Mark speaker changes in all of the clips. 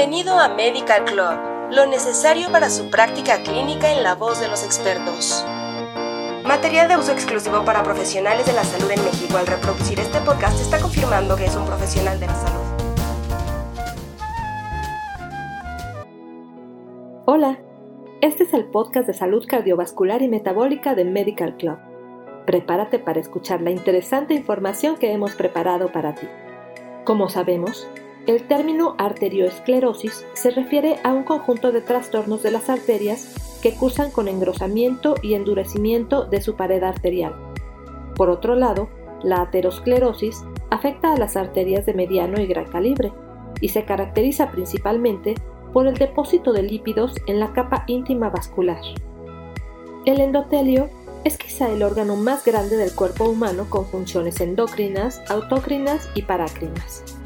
Speaker 1: Bienvenido a Medical Club, lo necesario para su práctica clínica en la voz de los expertos. Material de uso exclusivo para profesionales de la salud en México. Al reproducir este podcast está confirmando que es un profesional de la salud.
Speaker 2: Hola, este es el podcast de salud cardiovascular y metabólica de Medical Club. Prepárate para escuchar la interesante información que hemos preparado para ti. Como sabemos, el término arterioesclerosis se refiere a un conjunto de trastornos de las arterias que cursan con engrosamiento y endurecimiento de su pared arterial. Por otro lado, la aterosclerosis afecta a las arterias de mediano y gran calibre y se caracteriza principalmente por el depósito de lípidos en la capa íntima vascular. El endotelio es quizá el órgano más grande del cuerpo humano con funciones endocrinas, autócrinas y parácrinas.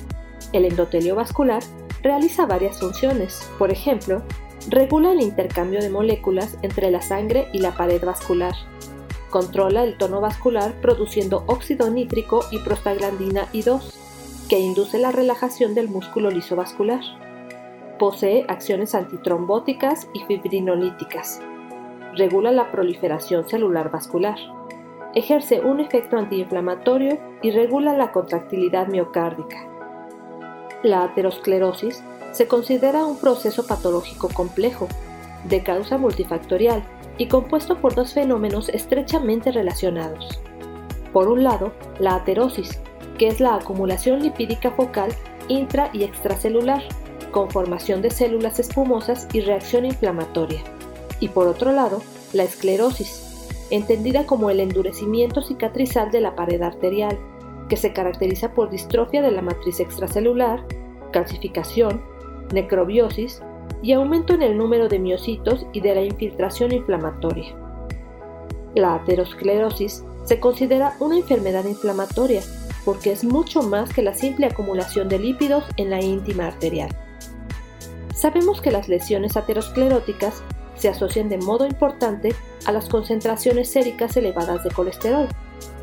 Speaker 2: El endotelio vascular realiza varias funciones, por ejemplo, regula el intercambio de moléculas entre la sangre y la pared vascular, controla el tono vascular produciendo óxido nítrico y prostaglandina I2, que induce la relajación del músculo liso vascular. Posee acciones antitrombóticas y fibrinolíticas. Regula la proliferación celular vascular. Ejerce un efecto antiinflamatorio y regula la contractilidad miocárdica la aterosclerosis se considera un proceso patológico complejo, de causa multifactorial y compuesto por dos fenómenos estrechamente relacionados. Por un lado, la aterosis, que es la acumulación lipídica focal intra y extracelular, con formación de células espumosas y reacción inflamatoria. Y por otro lado, la esclerosis, entendida como el endurecimiento cicatrizal de la pared arterial, que se caracteriza por distrofia de la matriz extracelular, calcificación, necrobiosis y aumento en el número de miocitos y de la infiltración inflamatoria. La aterosclerosis se considera una enfermedad inflamatoria porque es mucho más que la simple acumulación de lípidos en la íntima arterial. Sabemos que las lesiones ateroscleróticas se asocian de modo importante a las concentraciones séricas elevadas de colesterol,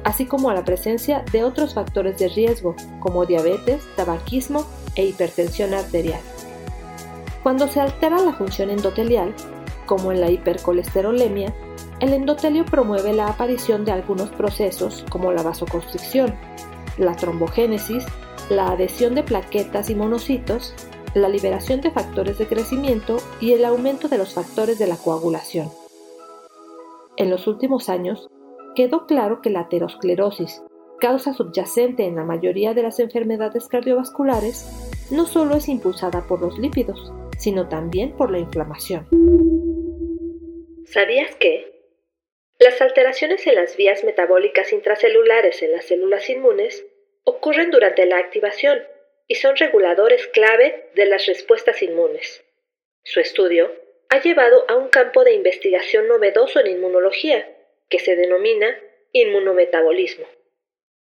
Speaker 2: así como a la presencia de otros factores de riesgo como diabetes, tabaquismo e hipertensión arterial. Cuando se altera la función endotelial, como en la hipercolesterolemia, el endotelio promueve la aparición de algunos procesos como la vasoconstricción, la trombogénesis, la adhesión de plaquetas y monocitos, la liberación de factores de crecimiento y el aumento de los factores de la coagulación. En los últimos años, quedó claro que la aterosclerosis, causa subyacente en la mayoría de las enfermedades cardiovasculares, no solo es impulsada por los lípidos, sino también por la inflamación.
Speaker 1: ¿Sabías que? Las alteraciones en las vías metabólicas intracelulares en las células inmunes ocurren durante la activación y son reguladores clave de las respuestas inmunes. Su estudio ha llevado a un campo de investigación novedoso en inmunología, que se denomina inmunometabolismo.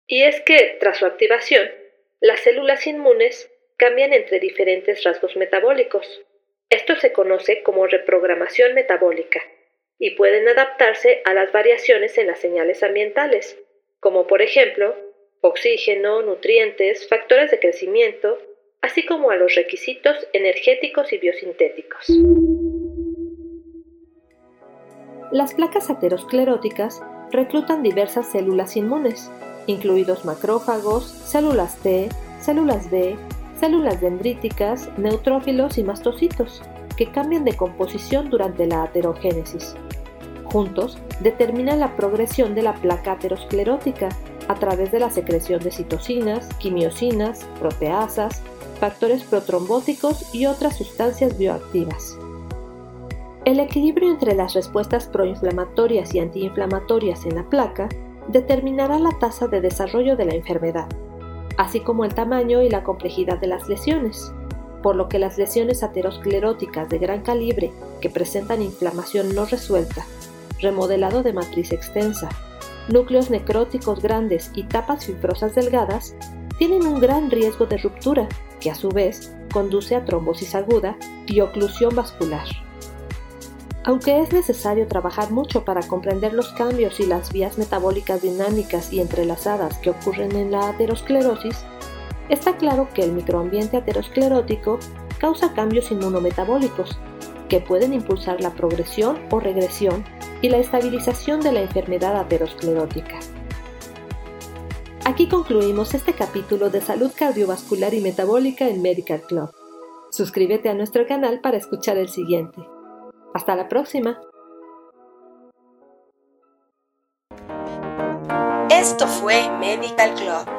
Speaker 1: Y es que, tras su activación, las células inmunes cambian entre diferentes rasgos metabólicos. Esto se conoce como reprogramación metabólica y pueden adaptarse a las variaciones en las señales ambientales, como por ejemplo oxígeno, nutrientes, factores de crecimiento, así como a los requisitos energéticos y biosintéticos.
Speaker 2: Las placas ateroscleróticas reclutan diversas células inmunes, incluidos macrófagos, células T, células B, células dendríticas, neutrófilos y mastocitos, que cambian de composición durante la aterogénesis. Juntos, determinan la progresión de la placa aterosclerótica a través de la secreción de citocinas, quimiosinas, proteasas, factores protrombóticos y otras sustancias bioactivas. El equilibrio entre las respuestas proinflamatorias y antiinflamatorias en la placa determinará la tasa de desarrollo de la enfermedad, así como el tamaño y la complejidad de las lesiones, por lo que las lesiones ateroscleróticas de gran calibre que presentan inflamación no resuelta, remodelado de matriz extensa, núcleos necróticos grandes y tapas fibrosas delgadas tienen un gran riesgo de ruptura, que a su vez conduce a trombosis aguda y oclusión vascular. Aunque es necesario trabajar mucho para comprender los cambios y las vías metabólicas dinámicas y entrelazadas que ocurren en la aterosclerosis, está claro que el microambiente aterosclerótico causa cambios inmunometabólicos que pueden impulsar la progresión o regresión y la estabilización de la enfermedad aterosclerótica. Aquí concluimos este capítulo de salud cardiovascular y metabólica en Medical Club. Suscríbete a nuestro canal para escuchar el siguiente. Hasta la próxima.
Speaker 3: Esto fue Medical Club